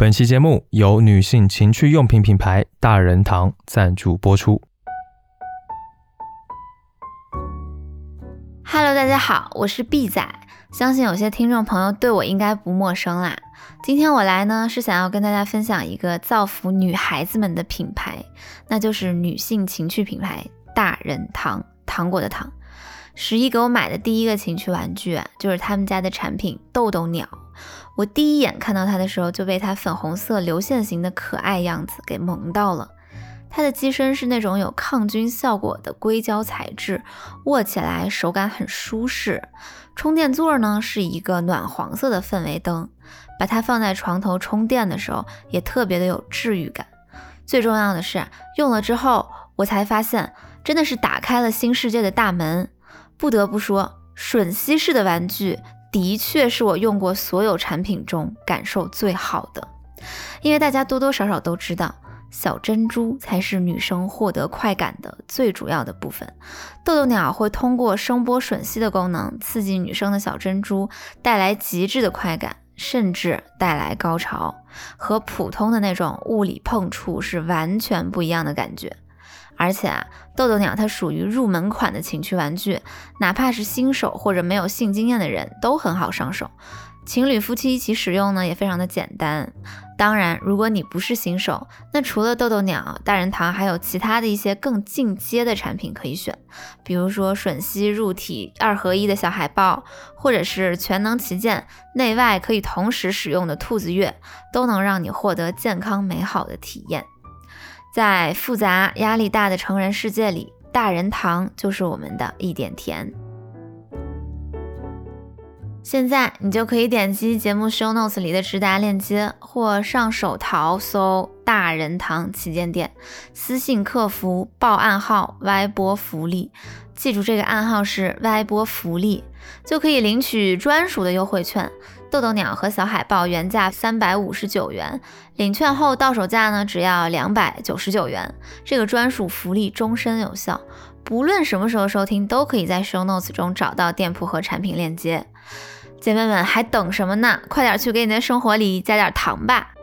本期节目由女性情趣用品品牌大人堂赞助播出。Hello，大家好，我是 B 仔，相信有些听众朋友对我应该不陌生啦。今天我来呢，是想要跟大家分享一个造福女孩子们的品牌，那就是女性情趣品牌大人堂，糖果的糖。十一给我买的第一个情趣玩具，就是他们家的产品豆豆鸟。我第一眼看到它的时候，就被它粉红色流线型的可爱样子给萌到了。它的机身是那种有抗菌效果的硅胶材质，握起来手感很舒适。充电座呢是一个暖黄色的氛围灯，把它放在床头充电的时候也特别的有治愈感。最重要的是，用了之后我才发现，真的是打开了新世界的大门。不得不说，吮吸式的玩具的确是我用过所有产品中感受最好的，因为大家多多少少都知道。小珍珠才是女生获得快感的最主要的部分。豆豆鸟会通过声波吮吸的功能，刺激女生的小珍珠，带来极致的快感，甚至带来高潮，和普通的那种物理碰触是完全不一样的感觉。而且啊，豆豆鸟它属于入门款的情趣玩具，哪怕是新手或者没有性经验的人都很好上手。情侣夫妻一起使用呢，也非常的简单。当然，如果你不是新手，那除了豆豆鸟、大人堂，还有其他的一些更进阶的产品可以选，比如说吮吸入体二合一的小海豹，或者是全能旗舰、内外可以同时使用的兔子月，都能让你获得健康美好的体验。在复杂压力大的成人世界里，大人堂就是我们的一点甜。现在你就可以点击节目 show notes 里的直达链接，或上手淘搜“大人堂旗舰店”，私信客服报暗号 “Y 波福利”，记住这个暗号是 “Y 波福利”，就可以领取专属的优惠券。豆豆鸟和小海豹原价三百五十九元，领券后到手价呢只要两百九十九元。这个专属福利终身有效，不论什么时候收听，都可以在 show notes 中找到店铺和产品链接。姐妹们还等什么呢？快点去给你的生活里加点糖吧！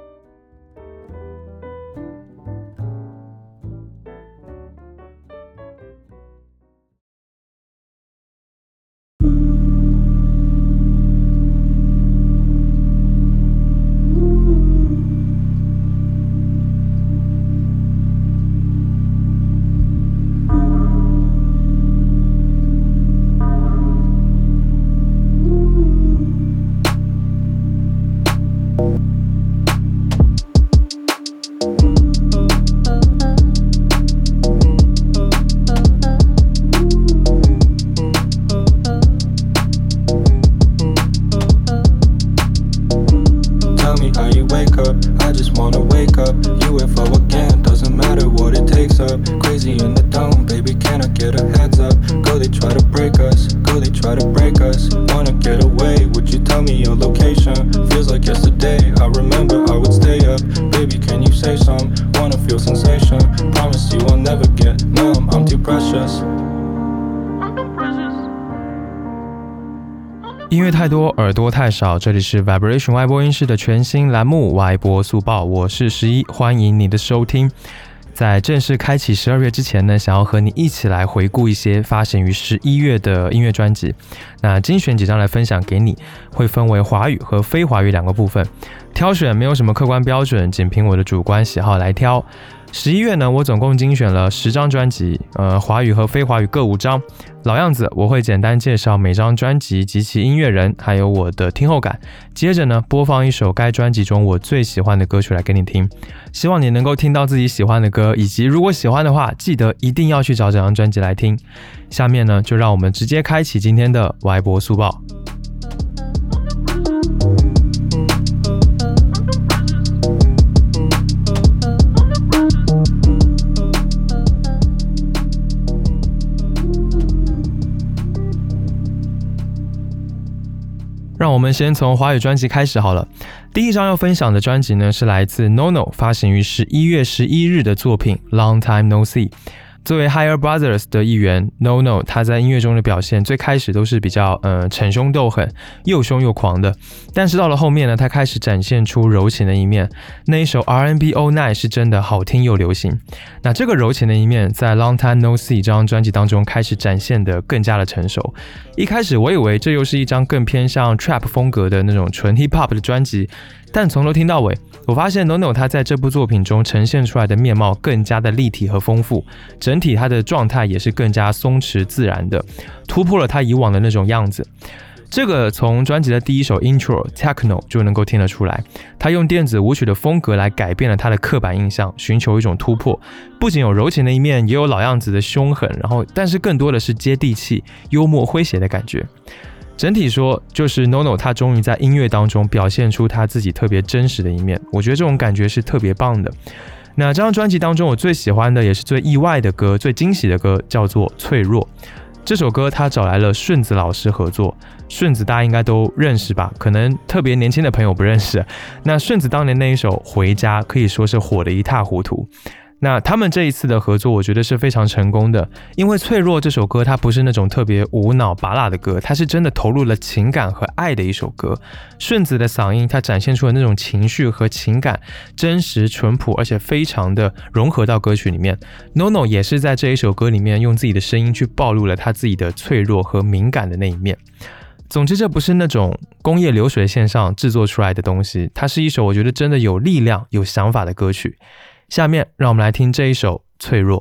少。这里是 Vibration 外播音室的全新栏目《外播速报》，我是十一，欢迎你的收听。在正式开启十二月之前呢，想要和你一起来回顾一些发行于十一月的音乐专辑。那精选几张来分享给你，会分为华语和非华语两个部分。挑选没有什么客观标准，仅凭我的主观喜好来挑。十一月呢，我总共精选了十张专辑，呃，华语和非华语各五张。老样子，我会简单介绍每张专辑及其音乐人，还有我的听后感。接着呢，播放一首该专辑中我最喜欢的歌曲来给你听。希望你能够听到自己喜欢的歌，以及如果喜欢的话，记得一定要去找这张专辑来听。下面呢，就让我们直接开启今天的歪播速报。让我们先从华语专辑开始好了。第一张要分享的专辑呢，是来自 NONO 发行于十一月十一日的作品《Long Time No See》。作为 Higher Brothers 的一员，No No 他在音乐中的表现最开始都是比较呃逞凶斗狠、又凶又狂的，但是到了后面呢，他开始展现出柔情的一面。那一首 R&B All Night 是真的好听又流行。那这个柔情的一面在 Long Time No See 这张专辑当中开始展现的更加的成熟。一开始我以为这又是一张更偏向 Trap 风格的那种纯 Hip Hop 的专辑，但从头听到尾，我发现 No No 他在这部作品中呈现出来的面貌更加的立体和丰富，整。体他的状态也是更加松弛自然的，突破了他以往的那种样子。这个从专辑的第一首 Intro Techno 就能够听得出来，他用电子舞曲的风格来改变了他的刻板印象，寻求一种突破。不仅有柔情的一面，也有老样子的凶狠，然后但是更多的是接地气、幽默诙谐的感觉。整体说，就是 NoNo 他终于在音乐当中表现出他自己特别真实的一面，我觉得这种感觉是特别棒的。那这张专辑当中，我最喜欢的也是最意外的歌、最惊喜的歌，叫做《脆弱》。这首歌他找来了顺子老师合作，顺子大家应该都认识吧？可能特别年轻的朋友不认识。那顺子当年那一首《回家》可以说是火得一塌糊涂。那他们这一次的合作，我觉得是非常成功的，因为《脆弱》这首歌它不是那种特别无脑拔辣的歌，它是真的投入了情感和爱的一首歌。顺子的嗓音，它展现出了那种情绪和情感，真实淳朴，而且非常的融合到歌曲里面。NoNo 也是在这一首歌里面用自己的声音去暴露了他自己的脆弱和敏感的那一面。总之，这不是那种工业流水线上制作出来的东西，它是一首我觉得真的有力量、有想法的歌曲。下面让我们来听这一首《脆弱》。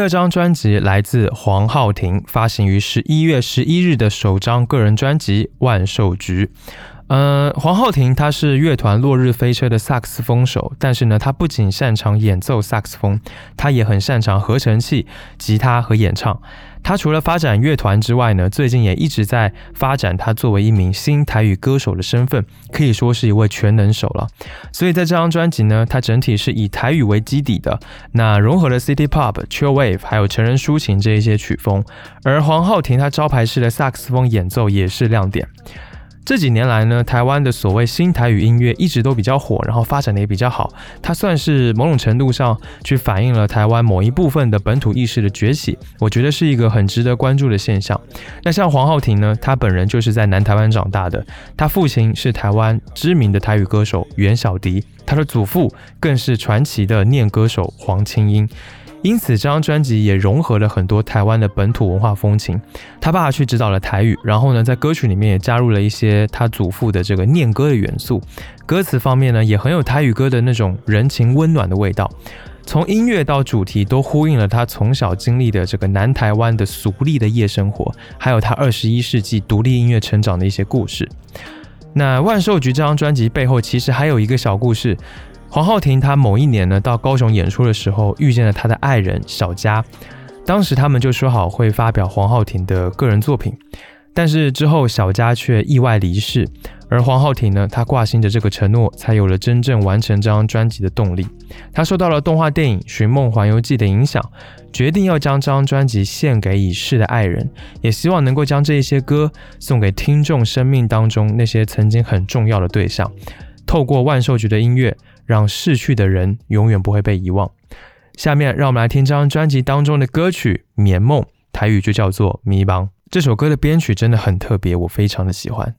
这张专辑来自黄浩庭，发行于十一月十一日的首张个人专辑《万寿菊》。呃，黄浩庭他是乐团落日飞车的萨克斯风手，但是呢，他不仅擅长演奏萨克斯风，他也很擅长合成器、吉他和演唱。他除了发展乐团之外呢，最近也一直在发展他作为一名新台语歌手的身份，可以说是一位全能手了。所以在这张专辑呢，它整体是以台语为基底的，那融合了 City Pop、Chill Wave 还有成人抒情这一些曲风，而黄浩庭他招牌式的萨克斯风演奏也是亮点。这几年来呢，台湾的所谓新台语音乐一直都比较火，然后发展的也比较好。它算是某种程度上去反映了台湾某一部分的本土意识的崛起，我觉得是一个很值得关注的现象。那像黄浩庭呢，他本人就是在南台湾长大的，他父亲是台湾知名的台语歌手袁小迪，他的祖父更是传奇的念歌手黄清英。因此，这张专辑也融合了很多台湾的本土文化风情。他爸去指导了台语，然后呢，在歌曲里面也加入了一些他祖父的这个念歌的元素。歌词方面呢，也很有台语歌的那种人情温暖的味道。从音乐到主题，都呼应了他从小经历的这个南台湾的俗丽的夜生活，还有他二十一世纪独立音乐成长的一些故事。那《万寿菊》这张专辑背后，其实还有一个小故事。黄浩庭他某一年呢到高雄演出的时候，遇见了他的爱人小佳。当时他们就说好会发表黄浩庭的个人作品，但是之后小佳却意外离世，而黄浩庭呢，他挂心着这个承诺，才有了真正完成这张专辑的动力。他受到了动画电影《寻梦环游记》的影响，决定要将这张专辑献给已逝的爱人，也希望能够将这一些歌送给听众生命当中那些曾经很重要的对象，透过万寿菊的音乐。让逝去的人永远不会被遗忘。下面让我们来听这张专辑当中的歌曲《眠梦》，台语就叫做《迷茫》。这首歌的编曲真的很特别，我非常的喜欢。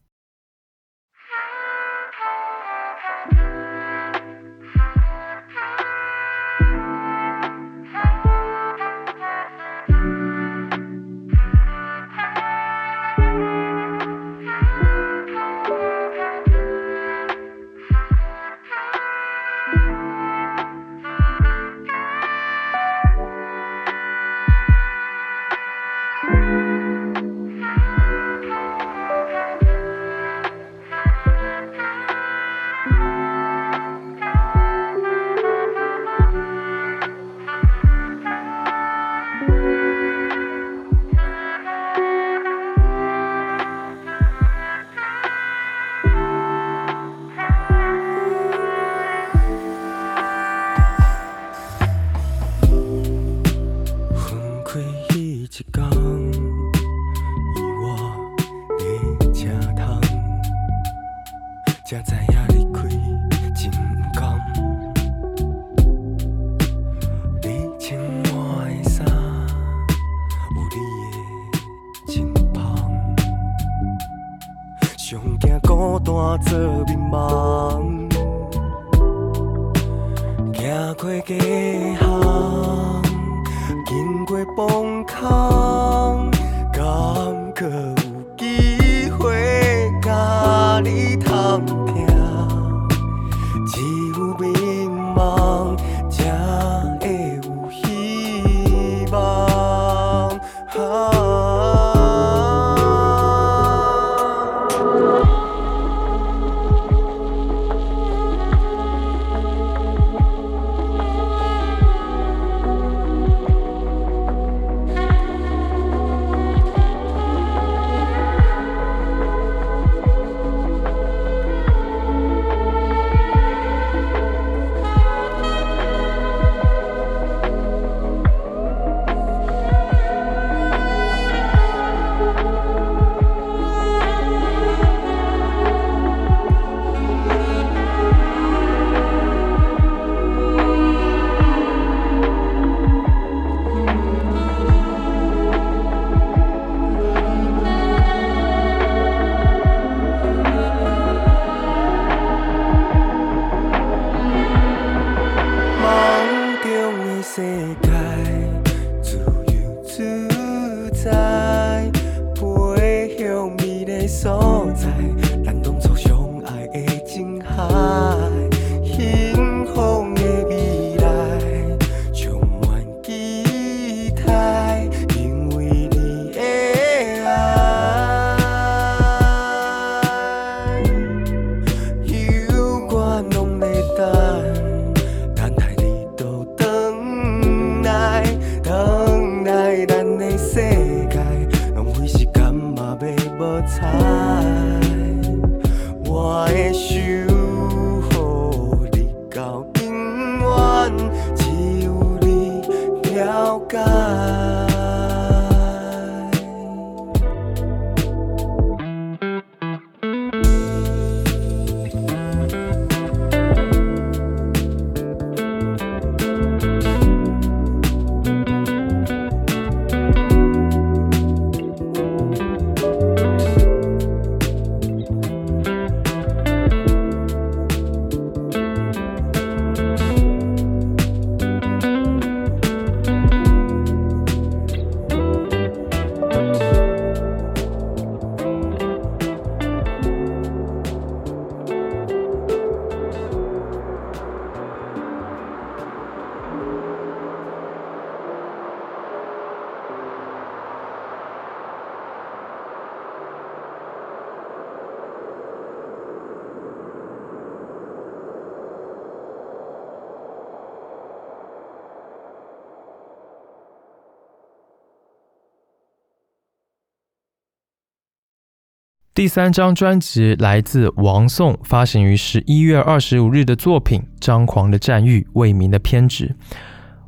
第三张专辑来自王颂，发行于十一月二十五日的作品《张狂的战欲，为民的偏执》。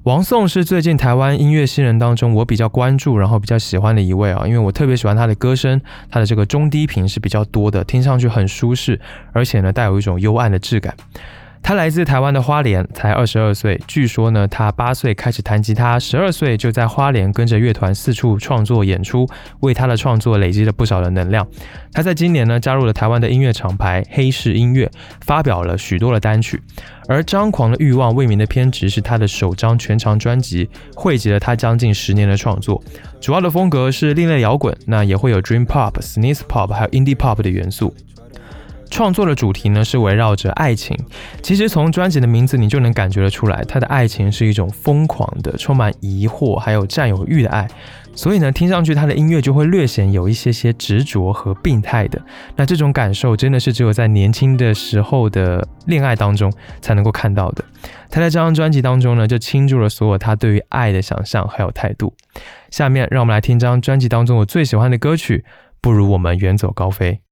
王颂是最近台湾音乐新人当中我比较关注，然后比较喜欢的一位啊，因为我特别喜欢他的歌声，他的这个中低频是比较多的，听上去很舒适，而且呢带有一种幽暗的质感。他来自台湾的花莲，才二十二岁。据说呢，他八岁开始弹吉他，十二岁就在花莲跟着乐团四处创作演出，为他的创作累积了不少的能量。他在今年呢，加入了台湾的音乐厂牌黑市音乐，发表了许多的单曲。而《张狂的欲望，为民的偏执》是他的首张全长专辑，汇集了他将近十年的创作。主要的风格是另类摇滚，那也会有 Dream Pop、s n e e z e Pop 还有 Indie Pop 的元素。创作的主题呢是围绕着爱情，其实从专辑的名字你就能感觉得出来，他的爱情是一种疯狂的、充满疑惑还有占有欲的爱，所以呢听上去他的音乐就会略显有一些些执着和病态的。那这种感受真的是只有在年轻的时候的恋爱当中才能够看到的。他在这张专辑当中呢就倾注了所有他对于爱的想象还有态度。下面让我们来听张专辑当中我最喜欢的歌曲，不如我们远走高飞。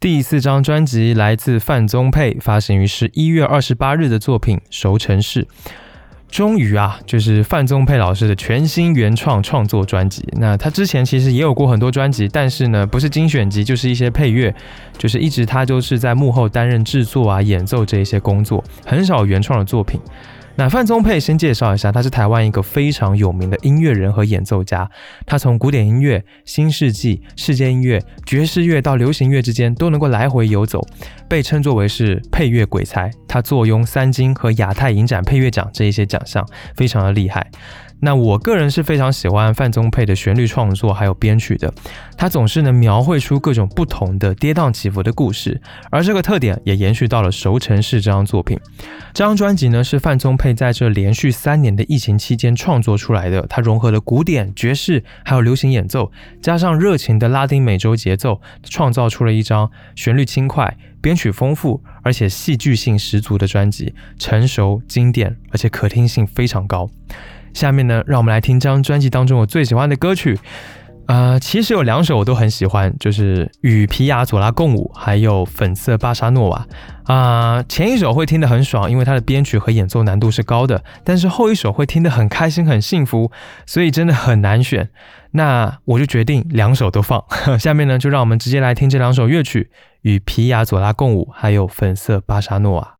第四张专辑来自范宗沛，发行于十一月二十八日的作品《熟成市》。终于啊，就是范宗沛老师的全新原创创作专辑。那他之前其实也有过很多专辑，但是呢，不是精选集，就是一些配乐，就是一直他都是在幕后担任制作啊、演奏这一些工作，很少原创的作品。那范宗沛先介绍一下，他是台湾一个非常有名的音乐人和演奏家。他从古典音乐、新世纪、世界音乐、爵士乐到流行乐之间都能够来回游走，被称作为是配乐鬼才。他坐拥三金和亚太影展配乐奖这一些奖项，非常的厉害。那我个人是非常喜欢范宗沛的旋律创作还有编曲的，他总是能描绘出各种不同的跌宕起伏的故事，而这个特点也延续到了《熟成式》这张作品。这张专辑呢是范宗沛在这连续三年的疫情期间创作出来的，它融合了古典、爵士还有流行演奏，加上热情的拉丁美洲节奏，创造出了一张旋律轻快、编曲丰富而且戏剧性十足的专辑，成熟经典，而且可听性非常高。下面呢，让我们来听这张专辑当中我最喜欢的歌曲。呃，其实有两首我都很喜欢，就是《与皮亚佐拉共舞》还有《粉色巴沙诺瓦》啊、前一首会听得很爽，因为它的编曲和演奏难度是高的，但是后一首会听得很开心、很幸福，所以真的很难选。那我就决定两首都放。下面呢，就让我们直接来听这两首乐曲，《与皮亚佐拉共舞》还有《粉色巴沙诺瓦》。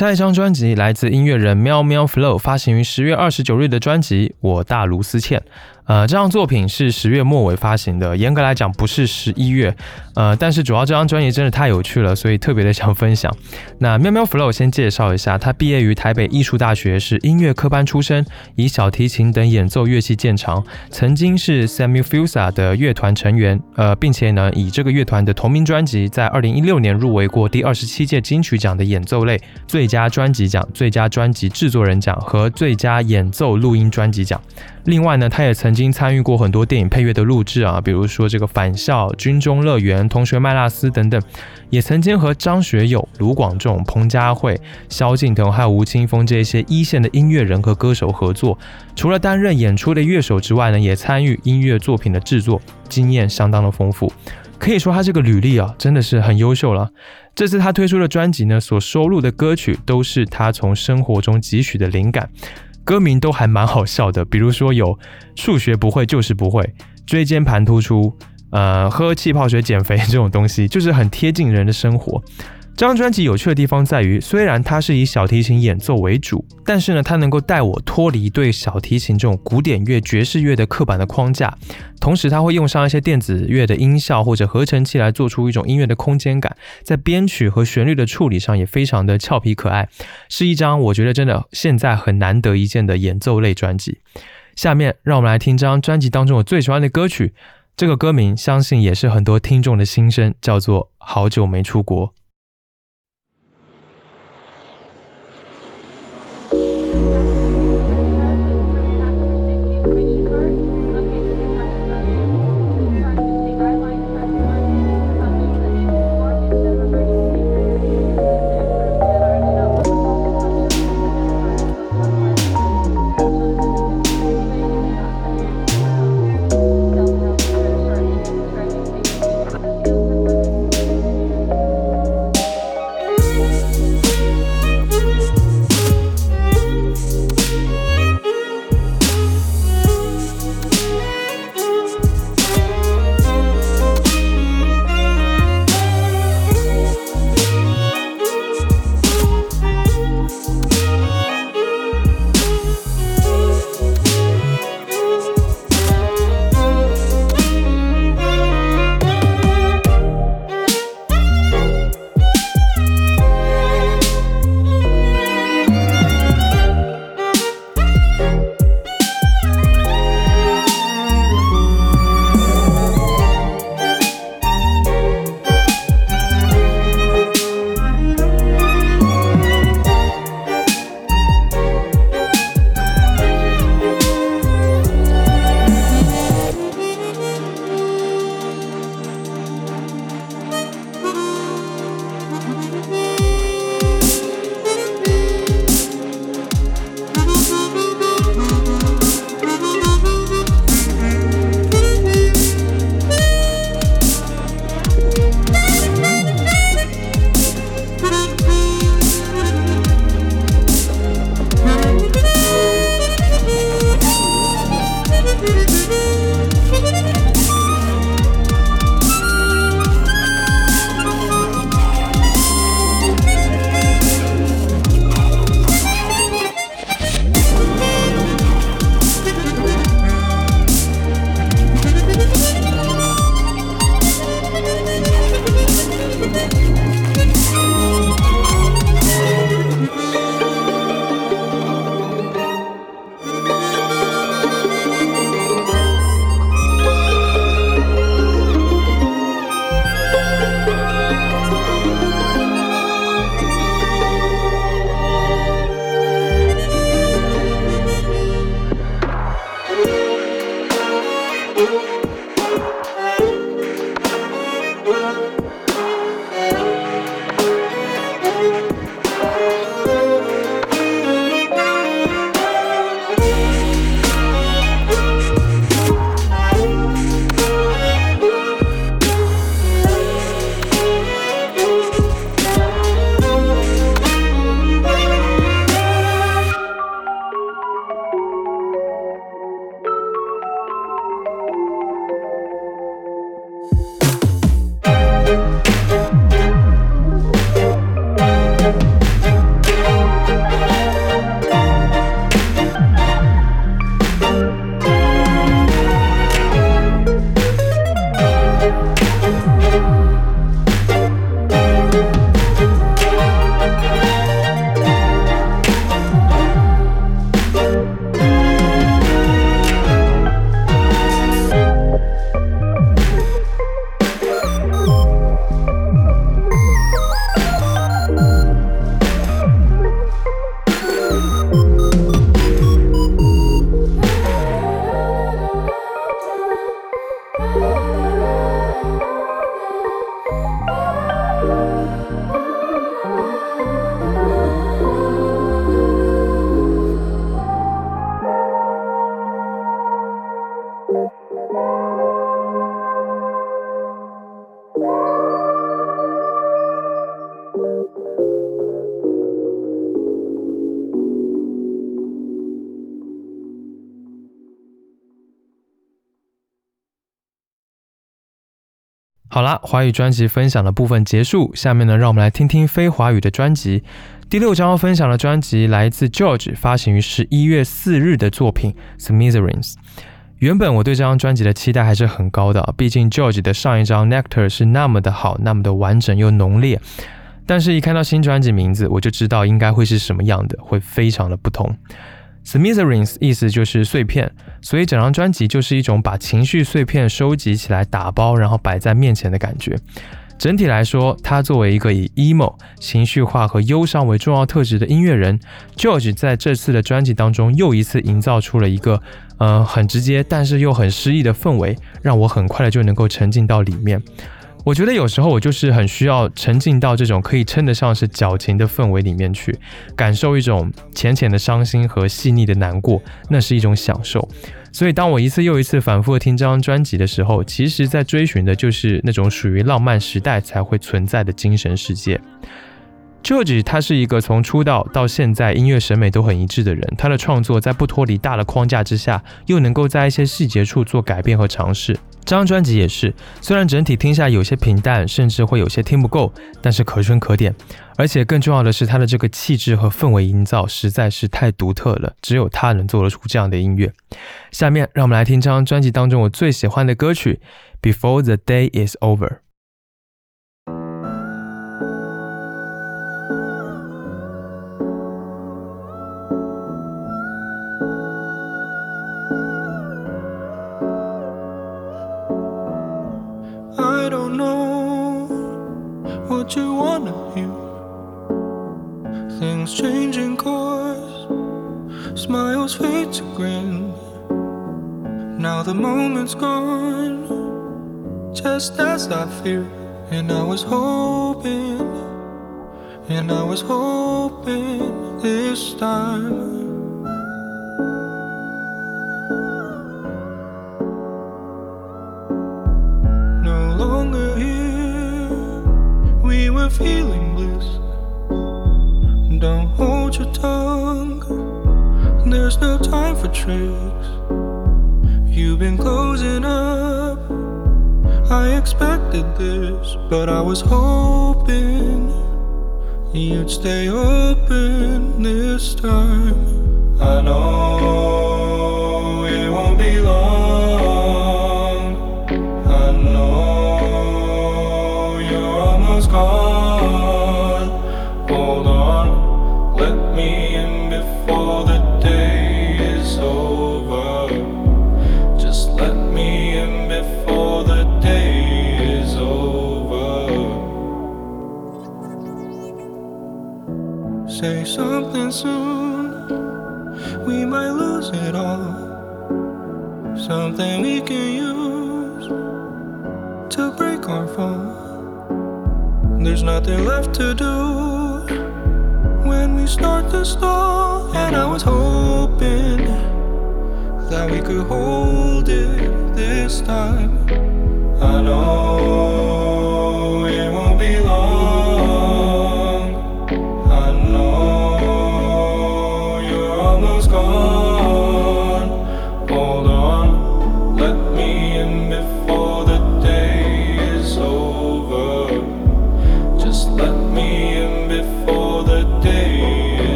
下一张专辑来自音乐人喵喵 Flow，发行于十月二十九日的专辑《我大卢思倩》。呃，这张作品是十月末尾发行的，严格来讲不是十一月。呃，但是主要这张专辑真的太有趣了，所以特别的想分享。那喵喵 Flow 先介绍一下，他毕业于台北艺术大学，是音乐科班出身，以小提琴等演奏乐器见长，曾经是 Samuel Fusa 的乐团成员。呃，并且呢，以这个乐团的同名专辑，在二零一六年入围过第二十七届金曲奖的演奏类最佳专辑奖、最佳专辑制作人奖和最佳演奏录音专辑奖。另外呢，他也曾经参与过很多电影配乐的录制啊，比如说这个《返校》《军中乐园》《同学麦拉斯》等等，也曾经和张学友、卢广仲、彭佳慧、萧敬腾还有吴青峰这些一线的音乐人和歌手合作。除了担任演出的乐手之外呢，也参与音乐作品的制作，经验相当的丰富。可以说他这个履历啊，真的是很优秀了。这次他推出的专辑呢，所收录的歌曲都是他从生活中汲取的灵感。歌名都还蛮好笑的，比如说有数学不会就是不会，椎间盘突出，呃，喝气泡水减肥这种东西，就是很贴近人的生活。这张专辑有趣的地方在于，虽然它是以小提琴演奏为主，但是呢，它能够带我脱离对小提琴这种古典乐、爵士乐的刻板的框架，同时它会用上一些电子乐的音效或者合成器来做出一种音乐的空间感，在编曲和旋律的处理上也非常的俏皮可爱，是一张我觉得真的现在很难得一见的演奏类专辑。下面让我们来听这张专辑当中我最喜欢的歌曲，这个歌名相信也是很多听众的心声，叫做《好久没出国》。好啦，华语专辑分享的部分结束，下面呢，让我们来听听非华语的专辑。第六张要分享的专辑来自 George，发行于十一月四日的作品《Smithereens》。原本我对这张专辑的期待还是很高的，毕竟 George 的上一张《Nectar》是那么的好，那么的完整又浓烈。但是，一看到新专辑名字，我就知道应该会是什么样的，会非常的不同。Smithereens 意思就是碎片，所以整张专辑就是一种把情绪碎片收集起来打包，然后摆在面前的感觉。整体来说，他作为一个以 emo 情绪化和忧伤为重要特质的音乐人，George 在这次的专辑当中又一次营造出了一个，呃，很直接但是又很诗意的氛围，让我很快的就能够沉浸到里面。我觉得有时候我就是很需要沉浸到这种可以称得上是矫情的氛围里面去，感受一种浅浅的伤心和细腻的难过，那是一种享受。所以当我一次又一次反复听这张专辑的时候，其实在追寻的就是那种属于浪漫时代才会存在的精神世界。George 他是一个从出道到现在音乐审美都很一致的人，他的创作在不脱离大的框架之下，又能够在一些细节处做改变和尝试。这张专辑也是，虽然整体听下有些平淡，甚至会有些听不够，但是可圈可点。而且更重要的是，他的这个气质和氛围营造实在是太独特了，只有他能做得出这样的音乐。下面让我们来听这张专辑当中我最喜欢的歌曲《Before the Day Is Over》。What you wanna hear. Things changing course, smiles fade to grin. Now the moment's gone, just as I feared. And I was hoping, and I was hoping this time. For tricks. You've been closing up. I expected this, but I was hoping you'd stay open this time. I know it won't be long. Something soon, we might lose it all. Something we can use to break our fall. There's nothing left to do when we start to stall. And I was hoping that we could hold it this time. I know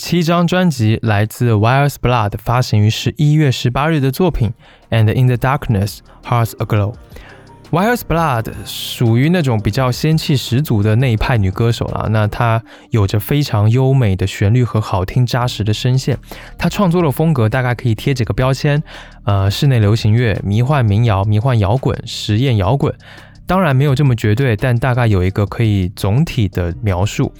七张专辑来自 Wires Blood，发行于十一月十八日的作品《And in the Darkness Hearts Aglow》。Wires Blood 属于那种比较仙气十足的那一派女歌手了。那她有着非常优美的旋律和好听扎实的声线。她创作的风格大概可以贴几个标签：呃，室内流行乐、迷幻民谣、迷幻摇滚、实验摇滚。当然没有这么绝对，但大概有一个可以总体的描述。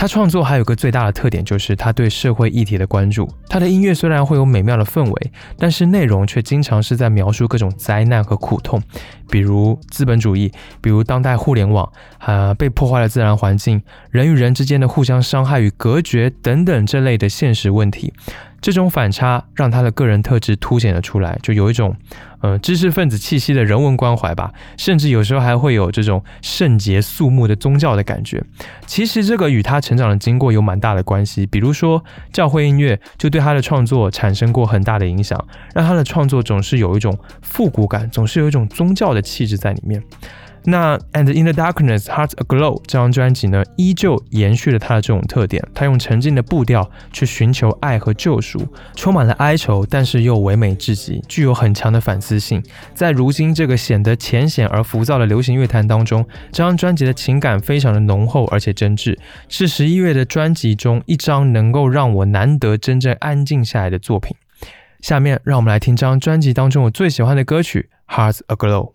他创作还有个最大的特点，就是他对社会议题的关注。他的音乐虽然会有美妙的氛围，但是内容却经常是在描述各种灾难和苦痛，比如资本主义，比如当代互联网，啊，被破坏的自然环境，人与人之间的互相伤害与隔绝等等这类的现实问题。这种反差让他的个人特质凸显了出来，就有一种，呃，知识分子气息的人文关怀吧，甚至有时候还会有这种圣洁肃穆的宗教的感觉。其实这个与他成长的经过有蛮大的关系，比如说教会音乐就对他的创作产生过很大的影响，让他的创作总是有一种复古感，总是有一种宗教的气质在里面。那《And in the Darkness, Hearts Aglow》这张专辑呢，依旧延续了它的这种特点。它用沉静的步调去寻求爱和救赎，充满了哀愁，但是又唯美至极，具有很强的反思性。在如今这个显得浅显而浮躁的流行乐坛当中，这张专辑的情感非常的浓厚而且真挚，是十一月的专辑中一张能够让我难得真正安静下来的作品。下面让我们来听这张专辑当中我最喜欢的歌曲《Hearts Aglow》。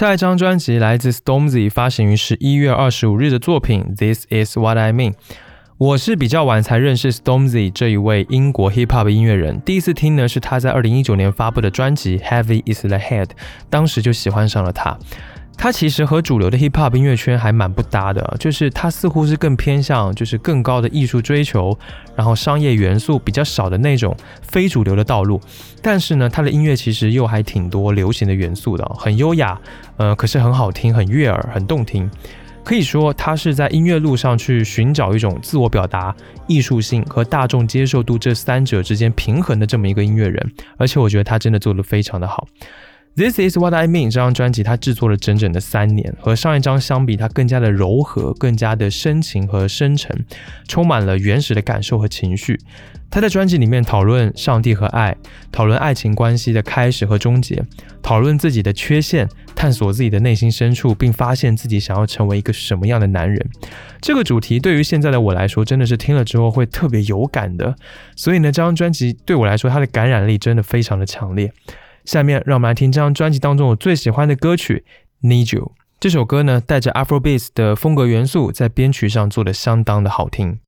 下一张专辑来自 Stormzy，发行于十一月二十五日的作品《This Is What I Mean》。我是比较晚才认识 Stormzy 这一位英国 hip hop 音乐人，第一次听呢是他在二零一九年发布的专辑《Heavy Is the Head》，当时就喜欢上了他。他其实和主流的 hip hop 音乐圈还蛮不搭的，就是他似乎是更偏向就是更高的艺术追求，然后商业元素比较少的那种非主流的道路。但是呢，他的音乐其实又还挺多流行的元素的，很优雅，呃，可是很好听，很悦耳，很动听。可以说，他是在音乐路上去寻找一种自我表达、艺术性和大众接受度这三者之间平衡的这么一个音乐人。而且，我觉得他真的做得非常的好。This is what I mean。这张专辑他制作了整整的三年，和上一张相比，它更加的柔和，更加的深情和深沉，充满了原始的感受和情绪。他在专辑里面讨论上帝和爱，讨论爱情关系的开始和终结，讨论自己的缺陷，探索自己的内心深处，并发现自己想要成为一个什么样的男人。这个主题对于现在的我来说，真的是听了之后会特别有感的。所以呢，这张专辑对我来说，它的感染力真的非常的强烈。下面让我们来听这张专辑当中我最喜欢的歌曲《Need You》。这首歌呢，带着 Afrobeat 的风格元素，在编曲上做的相当的好听。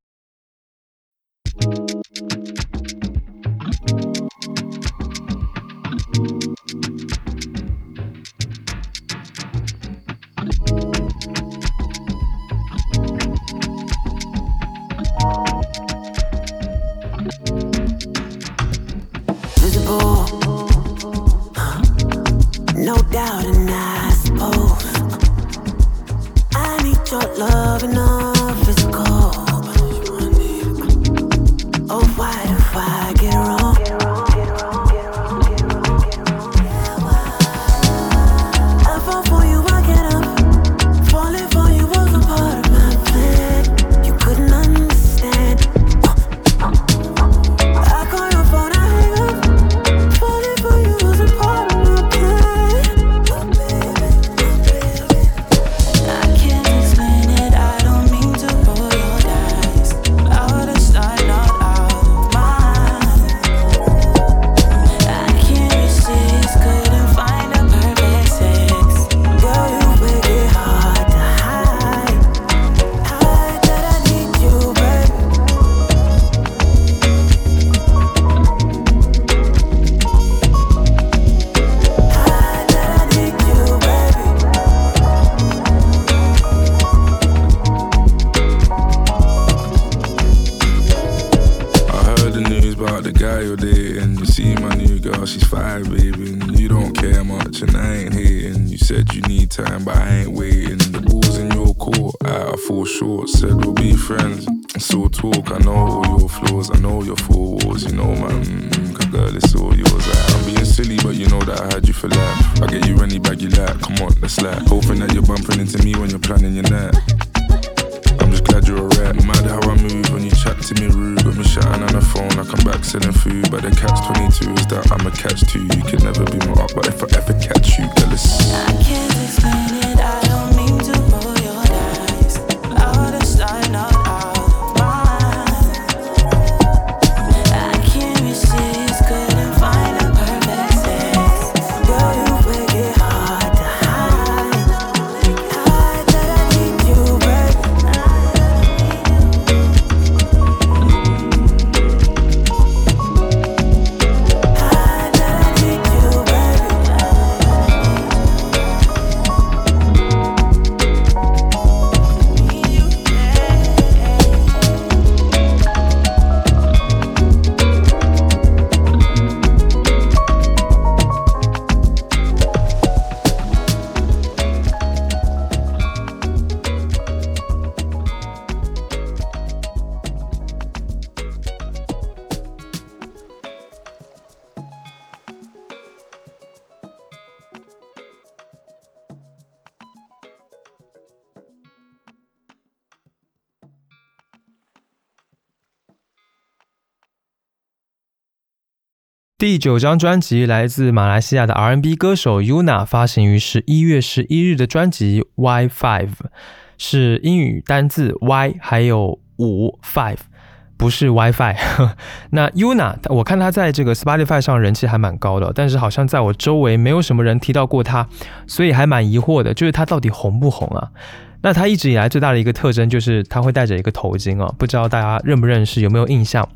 No doubt, and I suppose I need your love all guy you're dating. You see my new girl, she's fine, baby. And you don't care much, and I ain't hating. You said you need time, but I ain't waiting. The ball's in your court, I fall short. Said we'll be friends. So talk, I know all your flaws, I know your four walls. You know, man, mm, cause girl, it's all yours. I'm being silly, but you know that I had you for life. I get you any bag you like, come on, let's like. Hoping that you're bumping into me when you're planning your night. Just glad you're alright. Mad how I move when you chat to me rude. Got me shouting on the phone, I come back selling food. But the catch 22 is that I'm a catch too. You can never be my up, but if I ever catch you, it's. I can't explain it. I 第九张专辑来自马来西亚的 R&B 歌手 Yuna，发行于十一月十一日的专辑 Y Five，是英语单字 Y 还有五 Five。不是 WiFi。那 Yuna，我看她在这个 Spotify 上人气还蛮高的，但是好像在我周围没有什么人提到过她，所以还蛮疑惑的，就是她到底红不红啊？那他一直以来最大的一个特征就是他会戴着一个头巾哦，不知道大家认不认识，有没有印象？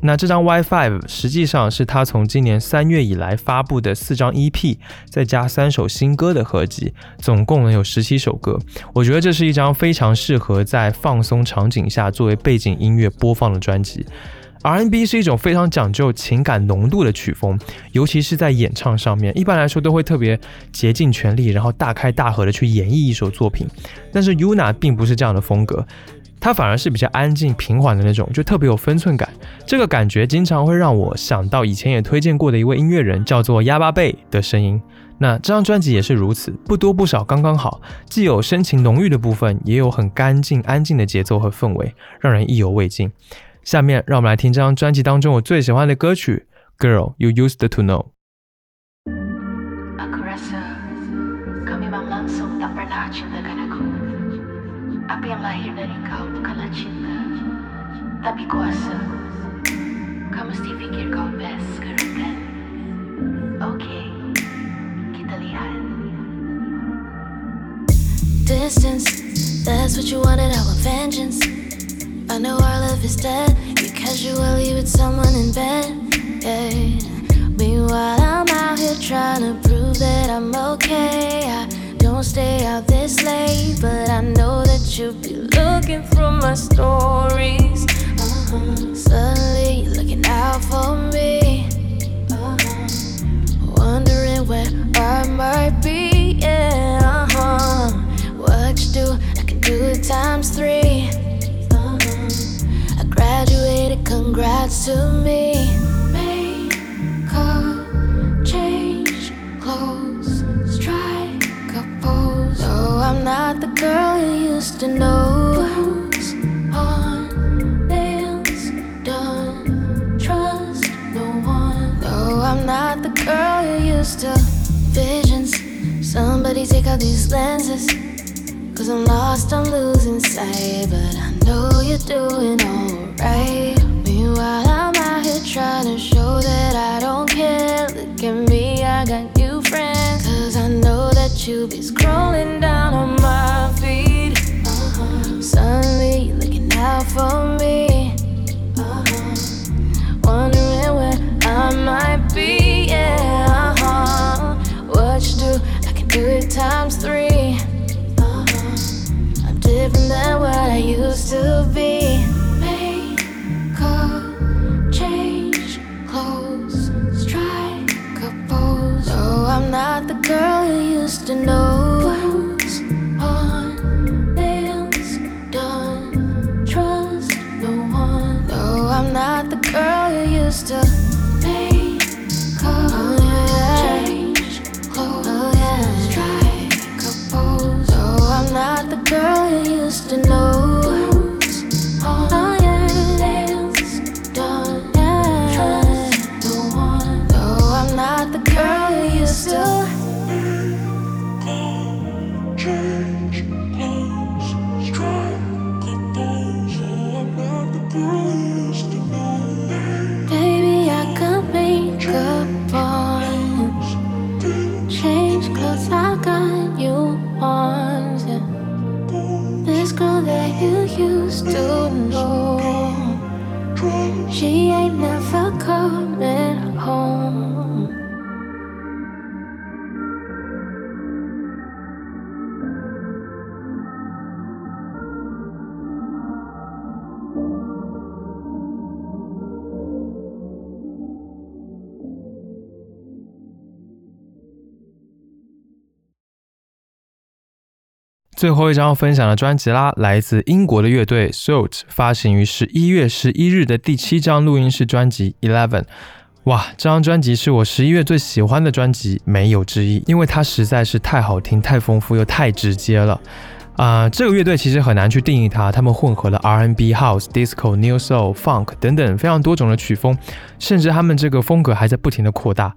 那这张 WiFi 实际上是他从今年三月以来发布的四张 EP，再加三首新歌的合集，总共呢有十七首歌。我觉得这是一张非常适合在放松场景下作为背景音乐播放的专辑。R&B 是一种非常讲究情感浓度的曲风，尤其是在演唱上面，一般来说都会特别竭尽全力，然后大开大合的去演绎一首作品。但是 Yuna 并不是这样的风格，她反而是比较安静平缓的那种，就特别有分寸感。这个感觉经常会让我想到以前也推荐过的一位音乐人，叫做鸭巴贝的声音。那这张专辑也是如此，不多不少，刚刚好，既有深情浓郁的部分，也有很干净安静的节奏和氛围，让人意犹未尽。下面让我们来听这张专辑当中我最喜欢的歌曲《Girl You Used to Know》。 Aku rasa kau memang langsung tak pernah cintakan aku. Apa yang lahir dari kau bukanlah cinta, tapi kuasa. Kau mesti fikir kau best sekarang kan? Okay, kita lihat. Distance, that's what you wanted, I want vengeance. I know our love is dead. You casually with someone in bed. Yeah. Meanwhile, I'm out here trying to prove that I'm okay. I don't stay out this late, but I know that you'll be looking through my stories. Uh-huh. Suddenly, you're looking out for me. Uh-huh. Wondering where I might be. Yeah, uh-huh. What you do, I can do it times three. Graduated, congrats to me. Make change, clothes, strike a pose. No, I'm not the girl you used to know. Boots on, nails done, trust no one. No, I'm not the girl you used to. Visions, somebody take out these lenses. Cause I'm lost, I'm losing sight. But I know you're doing alright. Meanwhile, I'm out here to be. Make a change, clothes, strike a pose. No, I'm not the girl you used to know. 最后一张要分享的专辑啦，来自英国的乐队 Salt，发行于十一月十一日的第七张录音室专辑 Eleven。哇，这张专辑是我十一月最喜欢的专辑，没有之一，因为它实在是太好听、太丰富又太直接了。啊、这个乐队其实很难去定义它，他们混合了 R&B、House、Disco、New Soul、Funk 等等非常多种的曲风，甚至他们这个风格还在不停的扩大。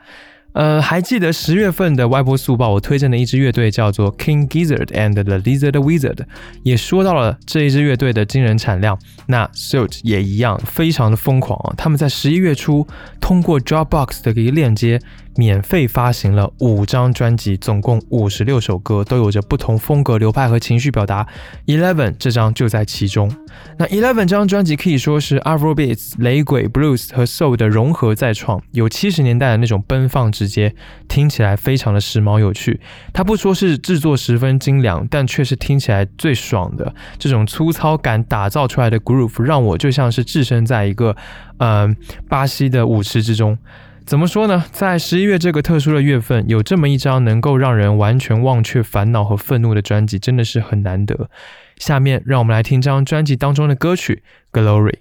呃，还记得十月份的歪波速报，我推荐的一支乐队叫做 King Gizzard and the Lizard Wizard，也说到了这一支乐队的惊人产量。那 Suit 也一样，非常的疯狂啊！他们在十一月初通过 Dropbox 的一个链接，免费发行了五张专辑，总共五十六首歌，都有着不同风格、流派和情绪表达。Eleven 这张就在其中。那 Eleven 这张专辑可以说是 Afrobeats、雷鬼、Blues 和 Soul 的融合再创，有七十年代的那种奔放直接，听起来非常的时髦有趣。它不说是制作十分精良，但却是听起来最爽的。这种粗糙感打造出来的 groove，让我就像是置身在一个，呃，巴西的舞池之中。怎么说呢？在十一月这个特殊的月份，有这么一张能够让人完全忘却烦恼和愤怒的专辑，真的是很难得。下面让我们来听这张专辑当中的歌曲《Glory》。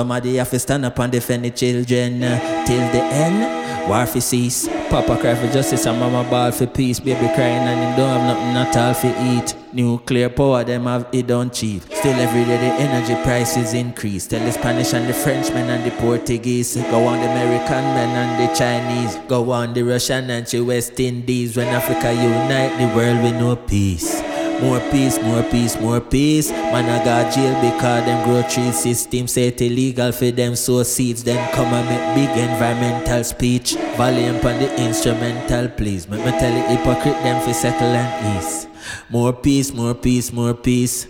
Somebody have to stand up and defend the children till the end. War for cease. Papa cry for justice and mama ball for peace. Baby crying and him don't have nothing at all for eat. Nuclear power, them have it don't cheap. Still every day the energy prices increase. Tell the Spanish and the Frenchmen and the Portuguese. Go on the American men and the Chinese. Go on the Russian and the West Indies. When Africa unite, the world with know peace. More peace, more peace, more peace. Man, I got jail because them grow tree system say it illegal for them sow seeds. Then come and make big environmental speech. Volume on the instrumental, please. Make me tell the hypocrite them for settle and ease. More peace, more peace, more peace.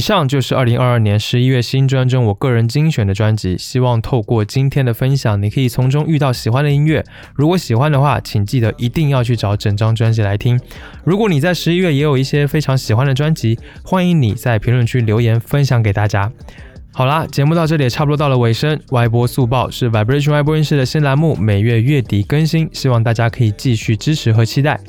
以上就是二零二二年十一月新专中我个人精选的专辑，希望透过今天的分享，你可以从中遇到喜欢的音乐。如果喜欢的话，请记得一定要去找整张专辑来听。如果你在十一月也有一些非常喜欢的专辑，欢迎你在评论区留言分享给大家。好啦，节目到这里也差不多到了尾声。歪播速报是 Vibration 外播音室的新栏目，每月月底更新，希望大家可以继续支持和期待。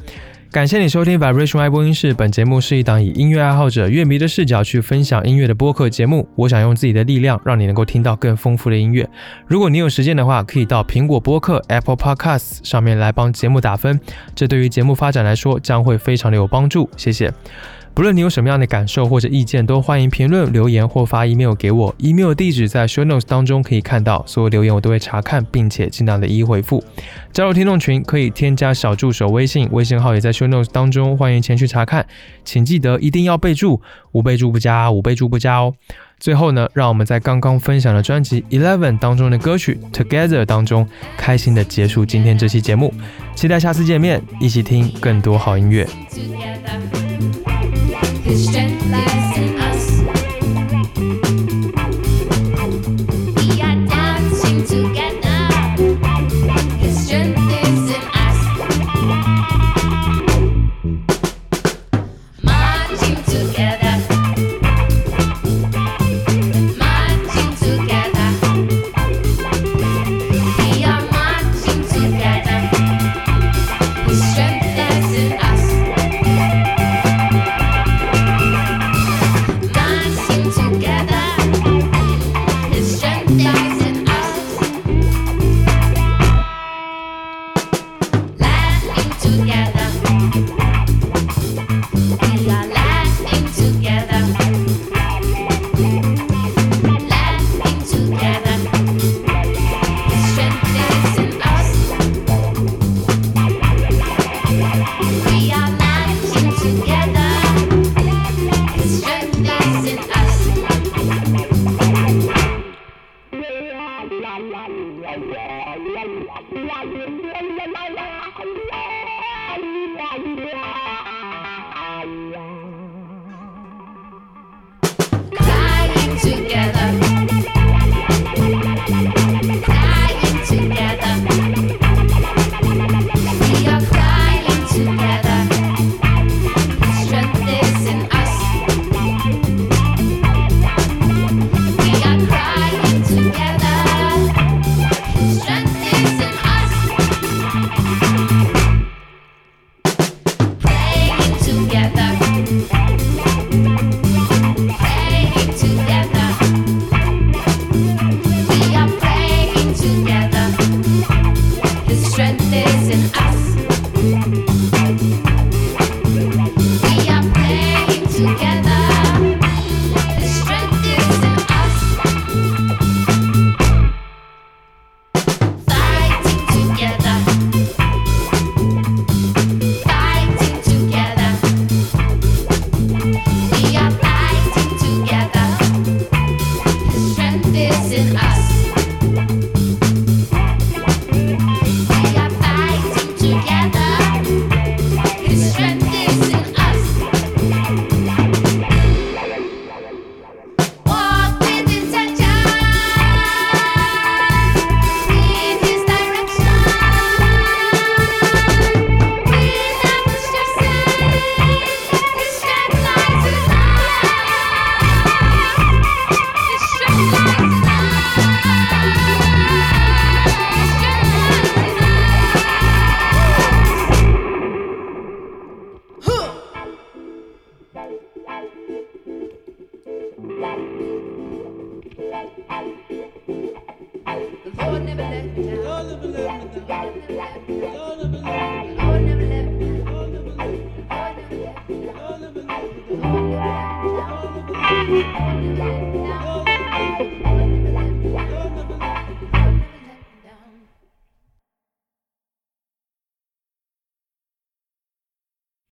感谢你收听 Vibration 外播音室。本节目是一档以音乐爱好者、乐迷的视角去分享音乐的播客节目。我想用自己的力量，让你能够听到更丰富的音乐。如果你有时间的话，可以到苹果播客 Apple Podcasts 上面来帮节目打分，这对于节目发展来说将会非常的有帮助。谢谢。不论你有什么样的感受或者意见，都欢迎评论留言或发 email 给我。email 地址在 show notes 当中可以看到，所有留言我都会查看，并且尽量的一一回复。加入听众群可以添加小助手微信，微信号也在 show notes 当中，欢迎前去查看。请记得一定要备注，无备注不加，无备注不加哦。最后呢，让我们在刚刚分享的专辑 Eleven 当中的歌曲 Together 当中，开心的结束今天这期节目。期待下次见面，一起听更多好音乐。It's